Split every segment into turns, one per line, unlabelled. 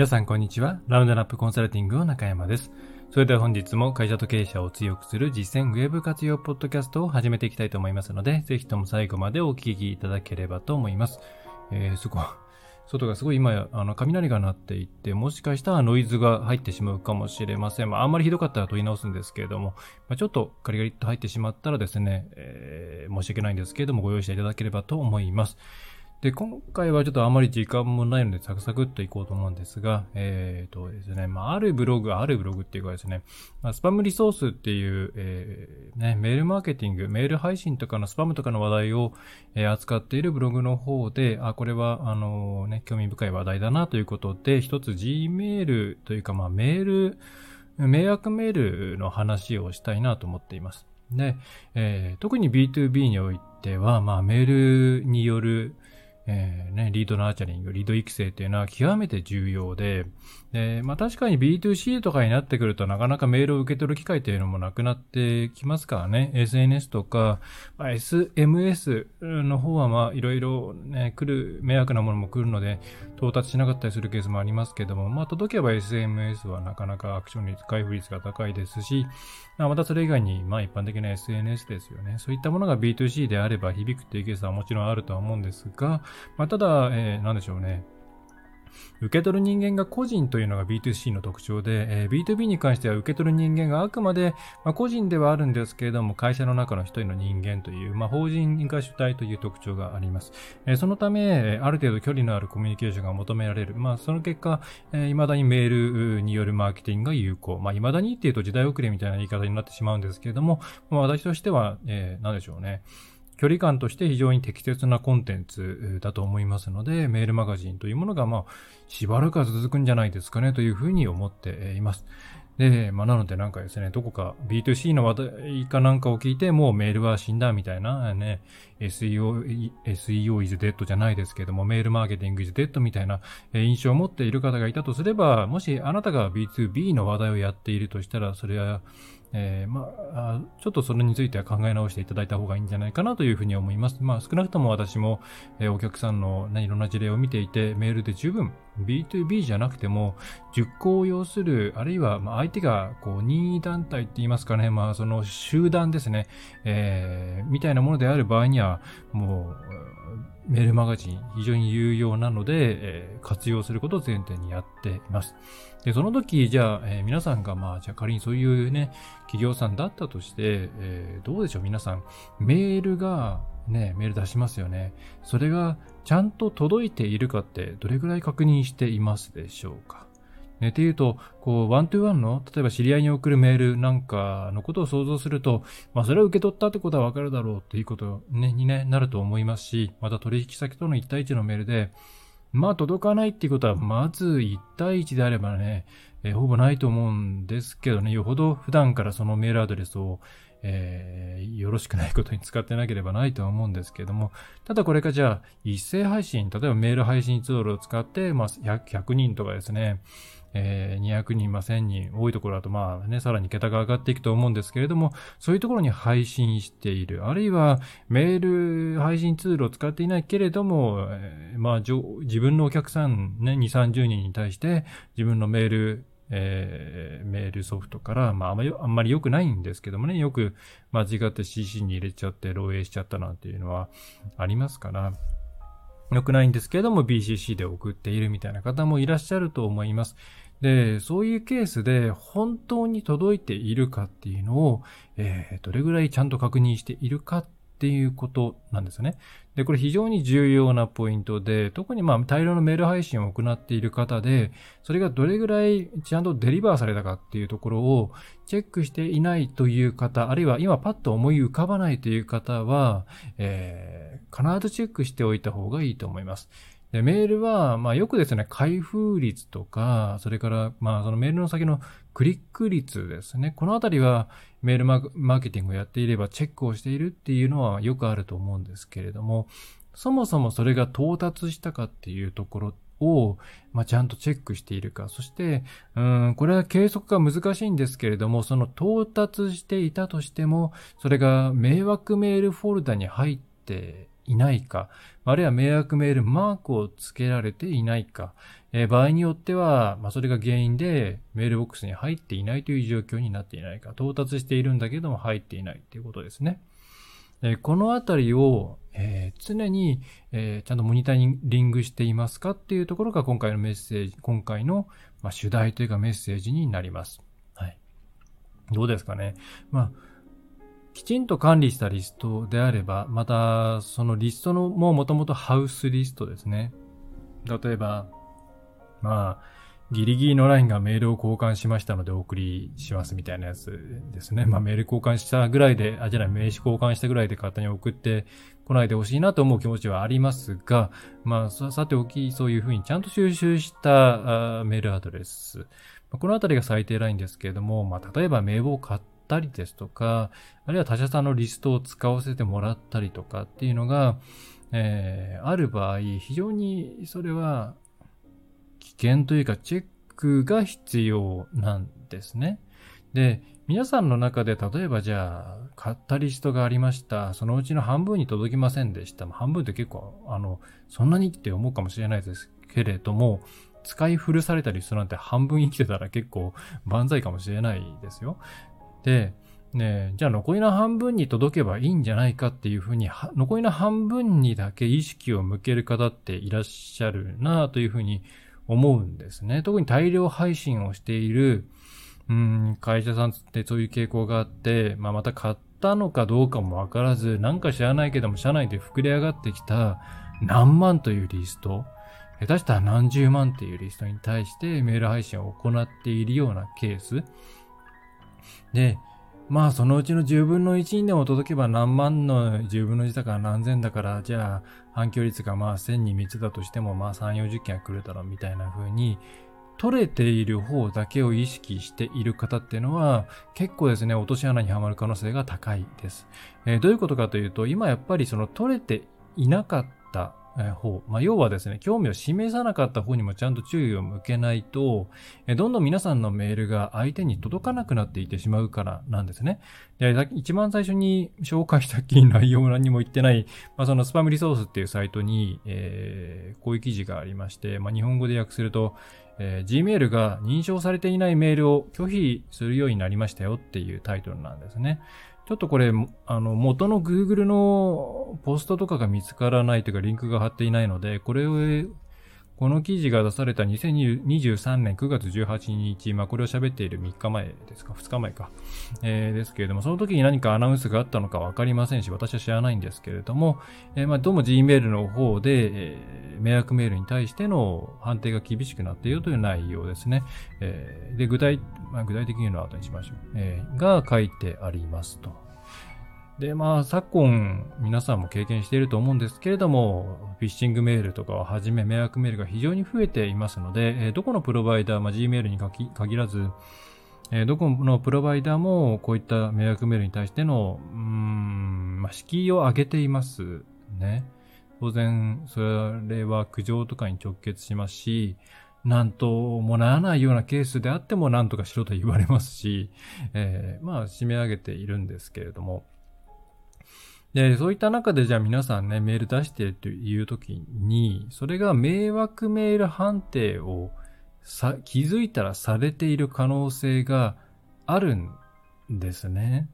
皆さんこんにちは。ラウンドナップコンサルティングの中山です。それでは本日も会社と経営者を強くする実践ウェブ活用ポッドキャストを始めていきたいと思いますので、ぜひとも最後までお聞きいただければと思います。えー、そこ、外がすごい今、あの、雷が鳴っていて、もしかしたらノイズが入ってしまうかもしれません。まあ、あんまりひどかったら問い直すんですけれども、まあ、ちょっとガリガリっと入ってしまったらですね、えー、申し訳ないんですけれども、ご用意していただければと思います。で、今回はちょっとあまり時間もないのでサクサクっといこうと思うんですが、えっ、ー、とですね、まあ、あるブログ、あるブログっていうかですね、まあ、スパムリソースっていう、えー、ね、メールマーケティング、メール配信とかのスパムとかの話題を、えー、扱っているブログの方で、あ、これは、あのね、興味深い話題だなということで、一つ Gmail というか、まあ、メール、迷惑メールの話をしたいなと思っています。で、えー、特に B2B においては、まあ、メールによる、えー、ね、リードナーチャリング、リード育成っていうのは極めて重要で、で、まあ確かに B2C とかになってくるとなかなかメールを受け取る機会っていうのもなくなってきますからね。SNS とか、まあ、SMS の方はまあいろいろね、来る、迷惑なものも来るので、到達しなかったりするケースもありますけども、まあ届けば SMS はなかなかアクション率、開封率が高いですし、まあ、またそれ以外にまあ一般的な SNS ですよね。そういったものが B2C であれば響くっていうケースはもちろんあるとは思うんですが、まあただ、えー、なんでしょうね。受け取る人間が個人というのが B2C の特徴で、えー、B2B に関しては受け取る人間があくまで、まあ、個人ではあるんですけれども、会社の中の一人の人間という、まあ、法人が主体という特徴があります。えー、そのため、ある程度距離のあるコミュニケーションが求められる。まあ、その結果、えー、未だにメールによるマーケティングが有効。まあ、未だにっていうと時代遅れみたいな言い方になってしまうんですけれども、まあ、私としては、えー、何でしょうね。距離感として非常に適切なコンテンツだと思いますので、メールマガジンというものが、まあ、しばらくは続くんじゃないですかねというふうに思っています。で、まあ、なのでなんかですね、どこか B2C の話題かなんかを聞いて、もうメールは死んだみたいなね、SEO、SEO is dead じゃないですけども、メールマーケティング is dead みたいな印象を持っている方がいたとすれば、もしあなたが B2B の話題をやっているとしたら、それはえー、まあ、ちょっとそれについては考え直していただいた方がいいんじゃないかなというふうに思います。まあ、少なくとも私も、えー、お客さんの、ね、いろんな事例を見ていて、メールで十分 B2B じゃなくても、熟考を要する、あるいは、まあ、相手が、こう、任意団体って言いますかね、まあ、その集団ですね、えー、みたいなものである場合には、もう、メールマガジン非常に有用なので、えー、活用することを前提にやっています。で、その時、じゃあ、えー、皆さんが、まあ、じゃあ仮にそういうね、企業さんだったとして、えー、どうでしょう皆さん、メールが、ね、メール出しますよね。それがちゃんと届いているかってどれぐらい確認していますでしょうか？ね、っていうと、こう、ワントゥーワンの、例えば知り合いに送るメールなんかのことを想像すると、まあ、それを受け取ったってことはわかるだろうっていうことね、に、ね、なると思いますし、また取引先との1対1のメールで、まあ届かないっていうことは、まず1対1であればね、えー、ほぼないと思うんですけどね、よほど普段からそのメールアドレスを、えー、よろしくないことに使ってなければないとは思うんですけども、ただこれがじゃあ、一斉配信、例えばメール配信ツールを使って、まあ100、100人とかですね、えー、200人、ま、1000人、多いところだとまあね、さらに桁が上がっていくと思うんですけれども、そういうところに配信している。あるいは、メール配信ツールを使っていないけれども、えー、まあ、自分のお客さんね、2、30人に対して、自分のメール、えー、メールソフトから、まあ、あんまり、あんまり良くないんですけどもね、よく間違って CC に入れちゃって漏洩しちゃったなんていうのはありますから、良くないんですけれども BCC で送っているみたいな方もいらっしゃると思います。で、そういうケースで本当に届いているかっていうのを、えー、どれぐらいちゃんと確認しているかっていうことなんですね。で、これ非常に重要なポイントで、特にまあ大量のメール配信を行っている方で、それがどれぐらいちゃんとデリバーされたかっていうところをチェックしていないという方、あるいは今パッと思い浮かばないという方は、えー、必ずチェックしておいた方がいいと思います。で、メールは、まあよくですね、開封率とか、それから、まあそのメールの先のクリック率ですね。このあたりはメールマーケティングをやっていればチェックをしているっていうのはよくあると思うんですけれども、そもそもそれが到達したかっていうところを、まあ、ちゃんとチェックしているか。そして、うん、これは計測が難しいんですけれども、その到達していたとしても、それが迷惑メールフォルダに入っていないか、あるいは迷惑メールマークを付けられていないか、えー、場合によっては、まあ、それが原因でメールボックスに入っていないという状況になっていないか、到達しているんだけども入っていないということですね。え、このあたりを、え、常に、え、ちゃんとモニタリングしていますかっていうところが今回のメッセージ、今回の、ま、主題というかメッセージになります。はい。どうですかね。まあ、きちんと管理したリストであれば、また、そのリストのももともとハウスリストですね。例えば、まあ、ギリギリのラインがメールを交換しましたのでお送りしますみたいなやつですね。まあメール交換したぐらいで、あ、じゃない、名刺交換したぐらいで勝手に送ってこないでほしいなと思う気持ちはありますが、まあさておき、そういうふうにちゃんと収集したメールアドレス。このあたりが最低ラインですけれども、まあ例えば名簿を買ったりですとか、あるいは他社さんのリストを使わせてもらったりとかっていうのが、えー、ある場合、非常にそれは危険というかチェックが必要なんですね。で、皆さんの中で例えばじゃあ、買ったリストがありました。そのうちの半分に届きませんでした。半分って結構、あの、そんなにって思うかもしれないですけれども、使い古されたリストなんて半分生きてたら結構万歳かもしれないですよ。で、ねじゃあ残りの半分に届けばいいんじゃないかっていうふうに、残りの半分にだけ意識を向ける方っていらっしゃるなというふうに思うんですね。特に大量配信をしている、うん、会社さんってそういう傾向があって、まあ、また買ったのかどうかもわからず、なんか知らないけども、社内で膨れ上がってきた何万というリスト、下手したら何十万っていうリストに対してメール配信を行っているようなケース。で、まあそのうちの10分の1にでも届けば何万の10分の1だから何千だから、じゃあ反響率がまあ1000に3つだとしてもまあ3、40件は来るだろうみたいな風に、取れている方だけを意識している方っていうのは結構ですね、落とし穴にはまる可能性が高いです。えー、どういうことかというと、今やっぱりその取れていなかった方、まあ、要はですね、興味を示さなかった方にもちゃんと注意を向けないと、どんどん皆さんのメールが相手に届かなくなっていってしまうからなんですね。で、一番最初に紹介したっきり内容欄にも言ってない、まあ、そのスパムリソースっていうサイトに、えー、こういう記事がありまして、まあ、日本語で訳すると、えー、Gmail が認証されていないメールを拒否するようになりましたよっていうタイトルなんですね。ちょっとこれ、あの、元の Google のポストとかが見つからないというか、リンクが貼っていないので、これを、この記事が出された2023年9月18日、まあこれを喋っている3日前ですか、2日前か、えー、ですけれども、その時に何かアナウンスがあったのかわかりませんし、私は知らないんですけれども、えー、まあどうも Gmail の方で、えー、迷惑メールに対しての判定が厳しくなっているという内容ですね。えー、で、具体、まあ、具体的に言うのは後にしましょう。えー、が書いてありますと。で、まあ、昨今、皆さんも経験していると思うんですけれども、フィッシングメールとかをはじめ、迷惑メールが非常に増えていますので、えどこのプロバイダー、まあ、Gmail に限らず、えどこのプロバイダーもこういった迷惑メールに対しての、うーん、まあ、敷居を上げていますね。当然、それは苦情とかに直結しますし、なんともならないようなケースであっても何とかしろと言われますし、えー、まあ、締め上げているんですけれども、で、そういった中でじゃあ皆さんね、メール出してという時に、それが迷惑メール判定をさ、気づいたらされている可能性があるんですね。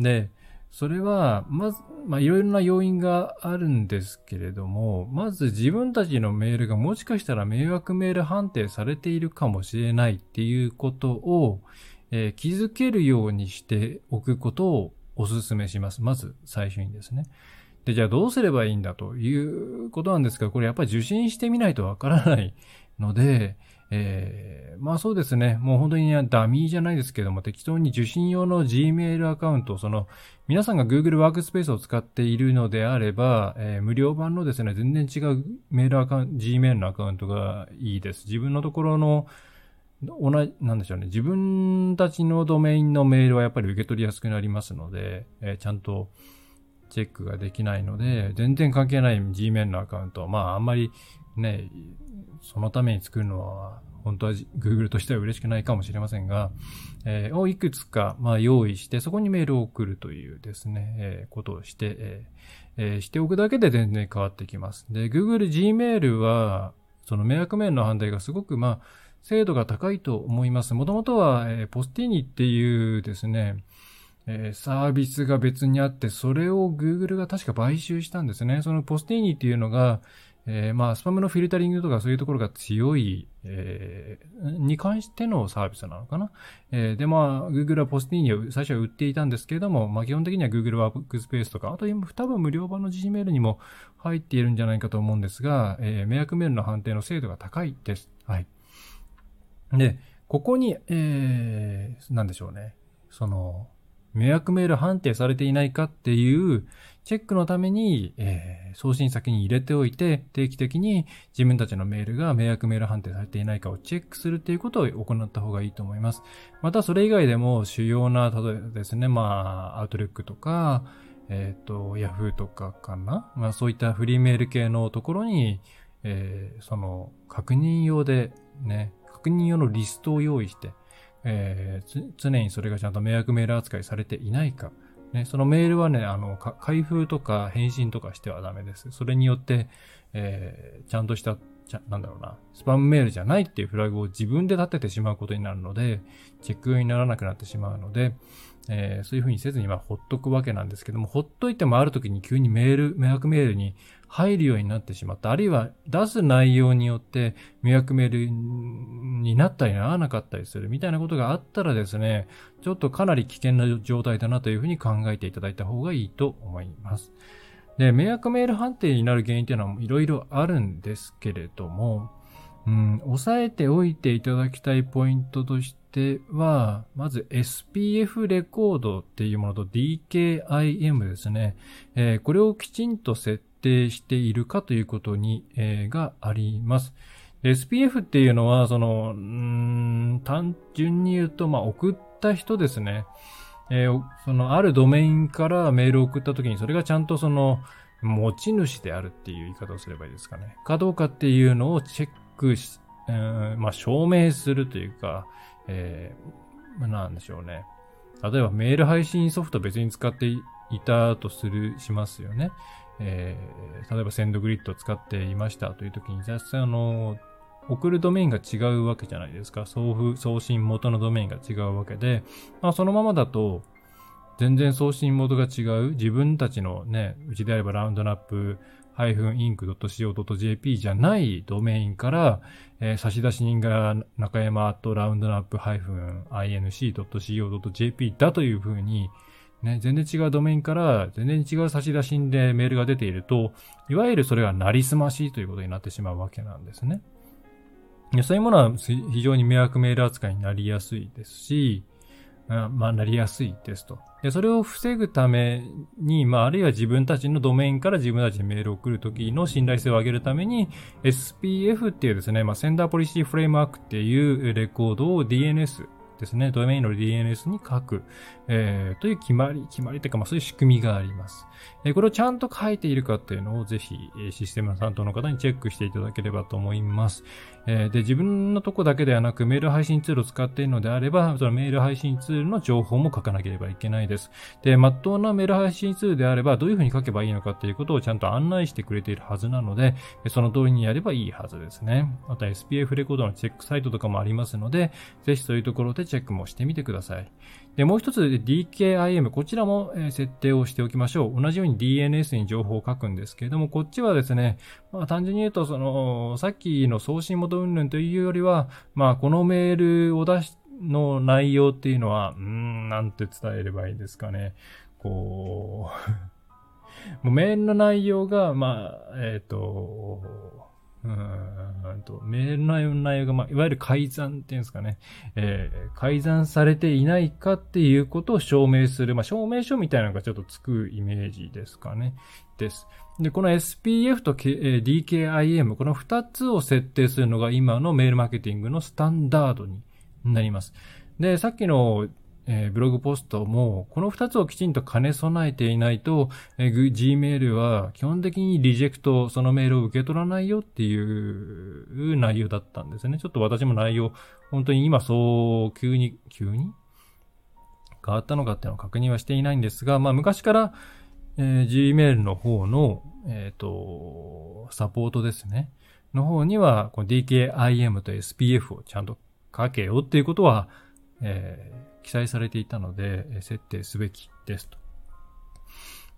で、それは、まず、まあ、いろいろな要因があるんですけれども、まず自分たちのメールがもしかしたら迷惑メール判定されているかもしれないっていうことを、えー、気づけるようにしておくことをお勧めします。まず最初にですね。で、じゃあどうすればいいんだということなんですが、これやっぱり受信してみないとわからないので、えー、まあそうですね。もう本当にダミーじゃないですけども、適当に受信用の Gmail アカウント、その、皆さんが Google ワークスペースを使っているのであれば、えー、無料版のですね、全然違うメールアカウント、Gmail のアカウントがいいです。自分のところの同じ、なんでしょうね。自分たちのドメインのメールはやっぱり受け取りやすくなりますので、えー、ちゃんとチェックができないので、全然関係ない Gmail のアカウントは、まああんまりね、そのために作るのは、本当は Google としては嬉しくないかもしれませんが、えー、をいくつか、まあ、用意して、そこにメールを送るというですね、えー、ことをして、ええー、しておくだけで全然変わってきます。で、Google Gmail は、その迷惑メールの判定がすごく、まあ、精度が高いと思います。もともとは、えー、ポスティーニっていうですね、えー、サービスが別にあって、それを Google が確か買収したんですね。そのポスティーニっていうのが、えー、まあ、スパムのフィルタリングとかそういうところが強い、えー、に関してのサービスなのかな。えー、で、まあ、Google はポスティーニを最初は売っていたんですけれども、まあ、基本的には Google ワークスペースとか、あと今、多分無料版の Gmail にも入っているんじゃないかと思うんですが、えー、迷惑メールの判定の精度が高いです。はい。で、ここに、えー、なんでしょうね。その、迷惑メール判定されていないかっていうチェックのために、えー、送信先に入れておいて、定期的に自分たちのメールが迷惑メール判定されていないかをチェックするっていうことを行った方がいいと思います。またそれ以外でも主要な、例えばですね、まあ、アウトルックとか、えっ、ー、と、ヤフーとかかな？まあそういったフリーメール系のところに、えー、その、確認用でね、確認用のリストを用意して、えー、常にそれがちゃんと迷惑メール扱いされていないか。ね、そのメールはね、あの、開封とか返信とかしてはダメです。それによって、えー、ちゃんとしたちゃ、なんだろうな、スパムメールじゃないっていうフラグを自分で立ててしまうことになるので、チェック用にならなくなってしまうので、えー、そういうふうにせずにまあほっとくわけなんですけども、ほっといてもある時に急にメール、迷惑メールに入るようになってしまった。あるいは出す内容によって迷惑メールになったりならなかったりするみたいなことがあったらですね、ちょっとかなり危険な状態だなというふうに考えていただいた方がいいと思います。で、迷惑メール判定になる原因っていうのはいろいろあるんですけれども、うん、押さえておいていただきたいポイントとしては、まず SPF レコードっていうものと DKIM ですね。えー、これをきちんと設定しているかということに、えー、があります。SPF っていうのは、その、ん、単純に言うと、まあ、送った人ですね。えー、そのあるドメインからメールを送った時にそれがちゃんとその持ち主であるっていう言い方をすればいいですかね。かどうかっていうのをチェックし、えー、まあ証明するというか、えー、なんでしょうね。例えばメール配信ソフト別に使っていたとする、しますよね。えー、例えばセンドグリッドを使っていましたという時に、じゃあ、あの、送るドメインが違うわけじゃないですか。送付、送信元のドメインが違うわけで、まあそのままだと、全然送信元が違う、自分たちのね、うちであればラウンドナップ -inc.co.jp じゃないドメインから、えー、差出人が中山とラウンドナップ -inc.co.jp だというふうに、ね、全然違うドメインから全然違う差出人でメールが出ていると、いわゆるそれはなりすましいということになってしまうわけなんですね。そういうものは非常に迷惑メール扱いになりやすいですし、まあ、なりやすいですと。で、それを防ぐために、まあ、あるいは自分たちのドメインから自分たちにメールを送るときの信頼性を上げるために、SPF っていうですね、まあ、 Sender Policy Framework っていうレコードを DNS ですね、ドメインの DNS に書く、えー、という決まり、決まりというか、まあそういう仕組みがあります。え、これをちゃんと書いているかっていうのをぜひ、システムの担当の方にチェックしていただければと思います。えー、で、自分のとこだけではなく、メール配信ツールを使っているのであれば、そのメール配信ツールの情報も書かなければいけないです。で、まっとうなメール配信ツールであれば、どういうふうに書けばいいのかっていうことをちゃんと案内してくれているはずなので、その通りにやればいいはずですね。また SPF レコードのチェックサイトとかもありますので、ぜひそういうところでチェックもしてみてください。で、もう一つ DKIM、こちらも設定をしておきましょう。同じように DNS に情報を書くんですけれども、こっちはですね、まあ単純に言うと、その、さっきの送信元云々というよりは、まあこのメールを出し、の内容っていうのは、うーん、なんて伝えればいいですかね。こう もうメールの内容が、まあ、えっ、ー、と、うんと、メールの内容が、まあ、いわゆる改ざんっていうんですかね、えー、改ざんされていないかっていうことを証明する、まあ、証明書みたいなのがちょっとつくイメージですかね。です。で、この SPF と、K えー、DKIM、この二つを設定するのが今のメールマーケティングのスタンダードになります。で、さっきのえー、ブログポストも、この二つをきちんと兼ね備えていないと、えー、Gmail は基本的にリジェクト、そのメールを受け取らないよっていう内容だったんですね。ちょっと私も内容、本当に今そう、急に、急に変わったのかっていうのを確認はしていないんですが、まあ昔から、えー、Gmail の方の、えっ、ー、と、サポートですね。の方には、DKIM と SPF をちゃんと書けよっていうことは、えー、記載されていたので、設定すべきですと。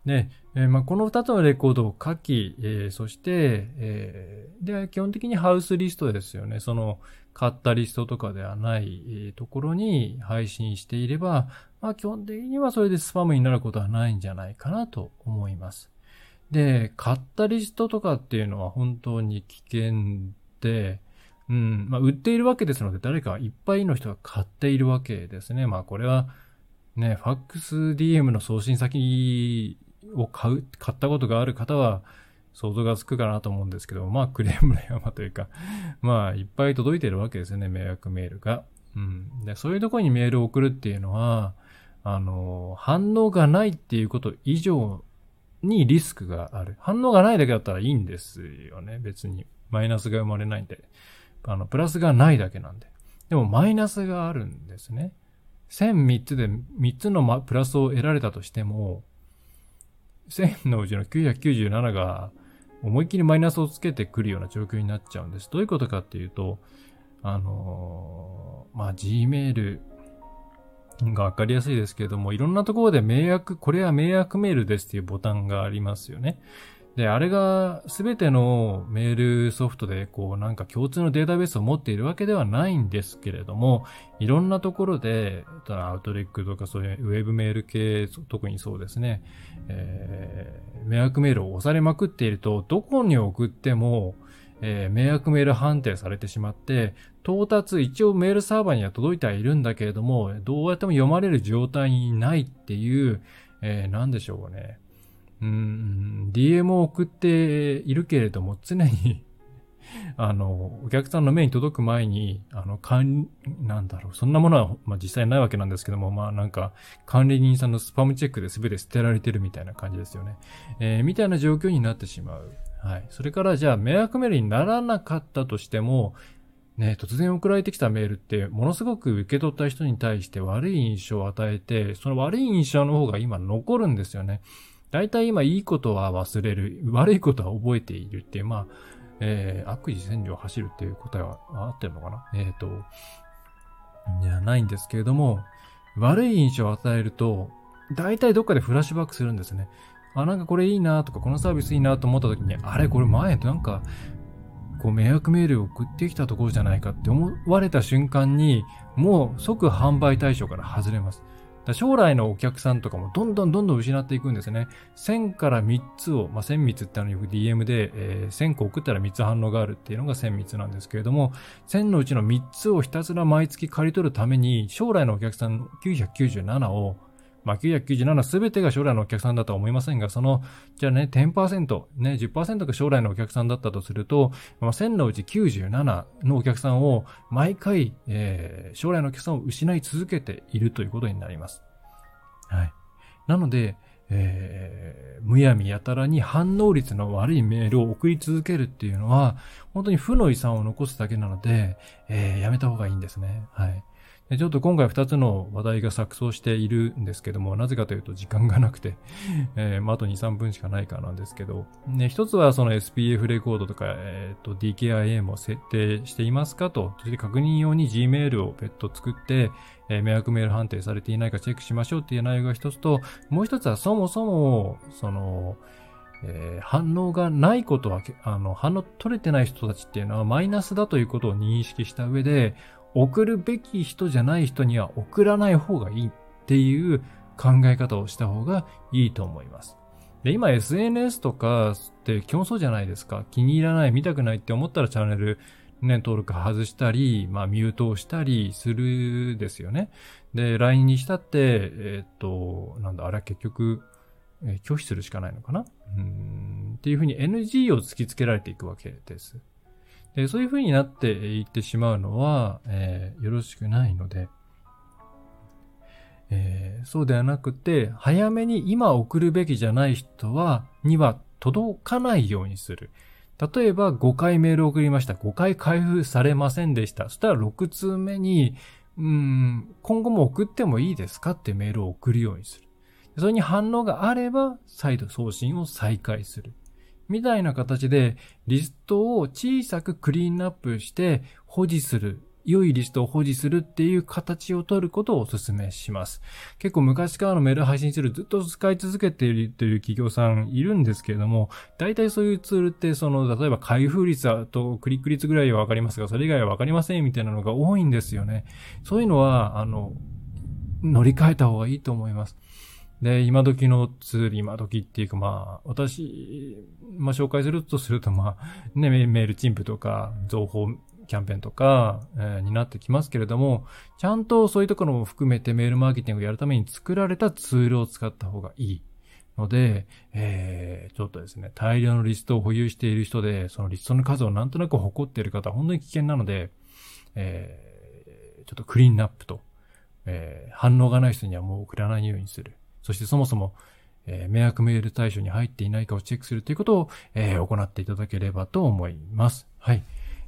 で、えー、まあ、この2つのレコードを書き、えー、そして、えー、で、基本的にハウスリストですよね。その、買ったリストとかではない、ところに配信していれば、まあ、基本的にはそれでスパムになることはないんじゃないかなと思います。で、買ったリストとかっていうのは本当に危険で、うん、まあ、売っているわけですので、誰かいっぱいの人が買っているわけですね。まあ、これは、ね、ファックス DM の送信先を買う、買ったことがある方は想像がつくかなと思うんですけど、まあクレームの山というか、まあいっぱい届いてるわけですよね、迷惑メールが。うん。で、そういうとこにメールを送るっていうのは、あの、反応がないっていうこと以上にリスクがある。反応がないだけだったらいいんですよね、別に。マイナスが生まれないんで。あの、プラスがないだけなんで。でもマイナスがあるんですね。1000 3つで3つのプラスを得られたとしても、1000のうちの997が思いっきりマイナスをつけてくるような状況になっちゃうんです。どういうことかっていうと、あのー、まあ、Gmail がわかりやすいですけれども、いろんなところで迷惑、これは迷惑メールですっていうボタンがありますよね。で、あれが全てのメールソフトでこうなんか共通のデータベースを持っているわけではないんですけれども、いろんなところで、アウトレックとかそういうウェブメール系、特にそうですね、えー、迷惑メールを押されまくっていると、どこに送っても、えー、迷惑メール判定されてしまって、到達、一応メールサーバーには届いてはいるんだけれども、どうやっても読まれる状態にないっていう、えー、なんでしょうね。うん、DM を送っているけれども、常に あの、お客さんの目に届く前に、あの、管、なんだろう、そんなものは、まあ、実際ないわけなんですけども、まあ、なんか、管理人さんのスパムチェックで全て捨てられてるみたいな感じですよね。えー、みたいな状況になってしまう。はい。それから、じゃあ、迷惑メールにならなかったとしても、ね、突然送られてきたメールって、ものすごく受け取った人に対して悪い印象を与えて、その悪い印象の方が今残るんですよね。大体今いいことは忘れる、悪いことは覚えているっていう、まあ、えー、悪事千里を走るっていう答えは合ってるのかな？えっ、ー、と、じゃないんですけれども、悪い印象を与えると、大体どっかでフラッシュバックするんですね。あ、なんかこれいいなとか、このサービスいいなと思った時に、あれこれ前なんか、こう迷惑メールを送ってきたところじゃないかって思われた瞬間に、もう即販売対象から外れます。将来のお客さんとかもどんどんどんどん失っていくんですね。1000から3つを、まあ、1000密ってあのよく DM で、えー、1000個送ったら3つ反応があるっていうのが1000密なんですけれども、1000のうちの3つをひたすら毎月借り取るために、将来のお客さん997をまあ、997すべてが将来のお客さんだとは思いませんが、その、じゃあね、10%、ね、10%が将来のお客さんだったとすると、まあ、1000のうち97のお客さんを毎回、えー、将来のお客さんを失い続けているということになります。はい。なので、えー、むやみやたらに反応率の悪いメールを送り続けるっていうのは、本当に負の遺産を残すだけなので、えー、やめた方がいいんですね。はい。ちょっと今回2つの話題が錯綜しているんですけども、なぜかというと時間がなくて、えー、まあ、と2、3分しかないかなんですけど、ね、一つはその SPF レコードとか、えっ、ー、と DKIA も設定していますかと、そして確認用に Gmail を別途作って、えー、迷惑メール判定されていないかチェックしましょうっていう内容が一つと、もう一つはそもそも、その、えー、反応がないことは、あの、反応取れてない人たちっていうのはマイナスだということを認識した上で、送るべき人じゃない人には送らない方がいいっていう考え方をした方がいいと思います。で、今 SNS とかって基本そうじゃないですか。気に入らない、見たくないって思ったらチャンネルね、登録外したり、まあミュートをしたりするですよね。で、LINE にしたって、えー、っと、なんだ、あれは結局、えー、拒否するしかないのかな？うんっていうふうに NG を突きつけられていくわけです。で、そういう風になっていってしまうのは、えー、よろしくないので、えー、そうではなくて、早めに今送るべきじゃない人は、には届かないようにする。例えば5回メール送りました。5回開封されませんでした。そしたら6通目に、うん、今後も送ってもいいですか？ってメールを送るようにする。それに反応があれば、再度送信を再開する。みたいな形で、リストを小さくクリーンアップして保持する良いリストを保持するっていう形を取ることをお勧めします。結構昔からのメール配信ツールずっと使い続けているという企業さんいるんですけれども、大体そういうツールって、その、例えば開封率とクリック率ぐらいはわかりますが、それ以外はわかりませんみたいなのが多いんですよね。そういうのは、あの、乗り換えた方がいいと思います。で、今時のツール、今時っていうかまあ、私、まあ紹介するとするとまあ、ね、メールチンプとか、情報キャンペーンとか、えー、になってきますけれども、ちゃんとそういうところも含めてメールマーケティングをやるために作られたツールを使った方がいい。ので、えー、ちょっとですね、大量のリストを保有している人で、そのリストの数をなんとなく誇っている方は本当に危険なので、えー、ちょっとクリーンナップと、えー、反応がない人にはもう送らないようにする。そしてそもそも、えー、迷惑メール対象に入っていないかをチェックするということを、えー、行っていただければと思います。はい。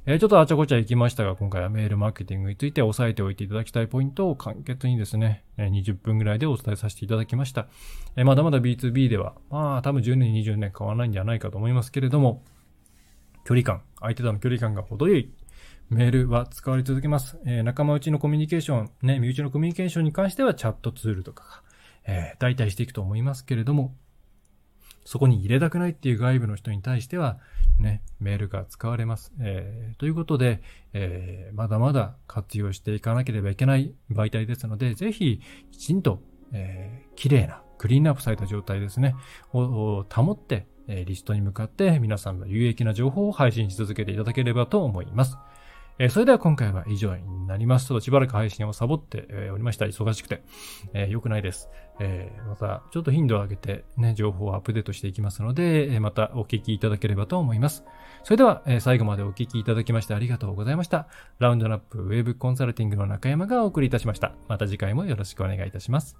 えー、ちょっとあちゃこちゃ行きましたが、今回はメールマーケティングについて押さえておいていただきたいポイントを簡潔にですね、20分ぐらいでお伝えさせていただきました。えー、まだまだ B2B では、まあ多分10年、20年変わらないんじゃないかと思いますけれども、距離感、相手との距離感が程よいメールは使われ続けます。えー、仲間内のコミュニケーション、ね、身内のコミュニケーションに関してはチャットツールとかが、えー、代替していくと思いますけれども、そこに入れたくないっていう外部の人に対しては、ね、メールが使われます。えー、ということで、えー、まだまだ活用していかなければいけない媒体ですので、ぜひ、きちんと、えー、綺麗な、クリーンアップされた状態ですね、を保って、えー、リストに向かって皆さんの有益な情報を配信し続けていただければと思います。えー、それでは今回は以上になります。ちょっとしばらく配信をサボって、えー、おりました。忙しくて。えー、良くないです。えー、また、ちょっと頻度を上げてね、情報をアップデートしていきますので、え、またお聞きいただければと思います。それでは、え、最後までお聞きいただきましてありがとうございました。ラウンドナップウェブコンサルティングの中山がお送りいたしました。また次回もよろしくお願いいたします。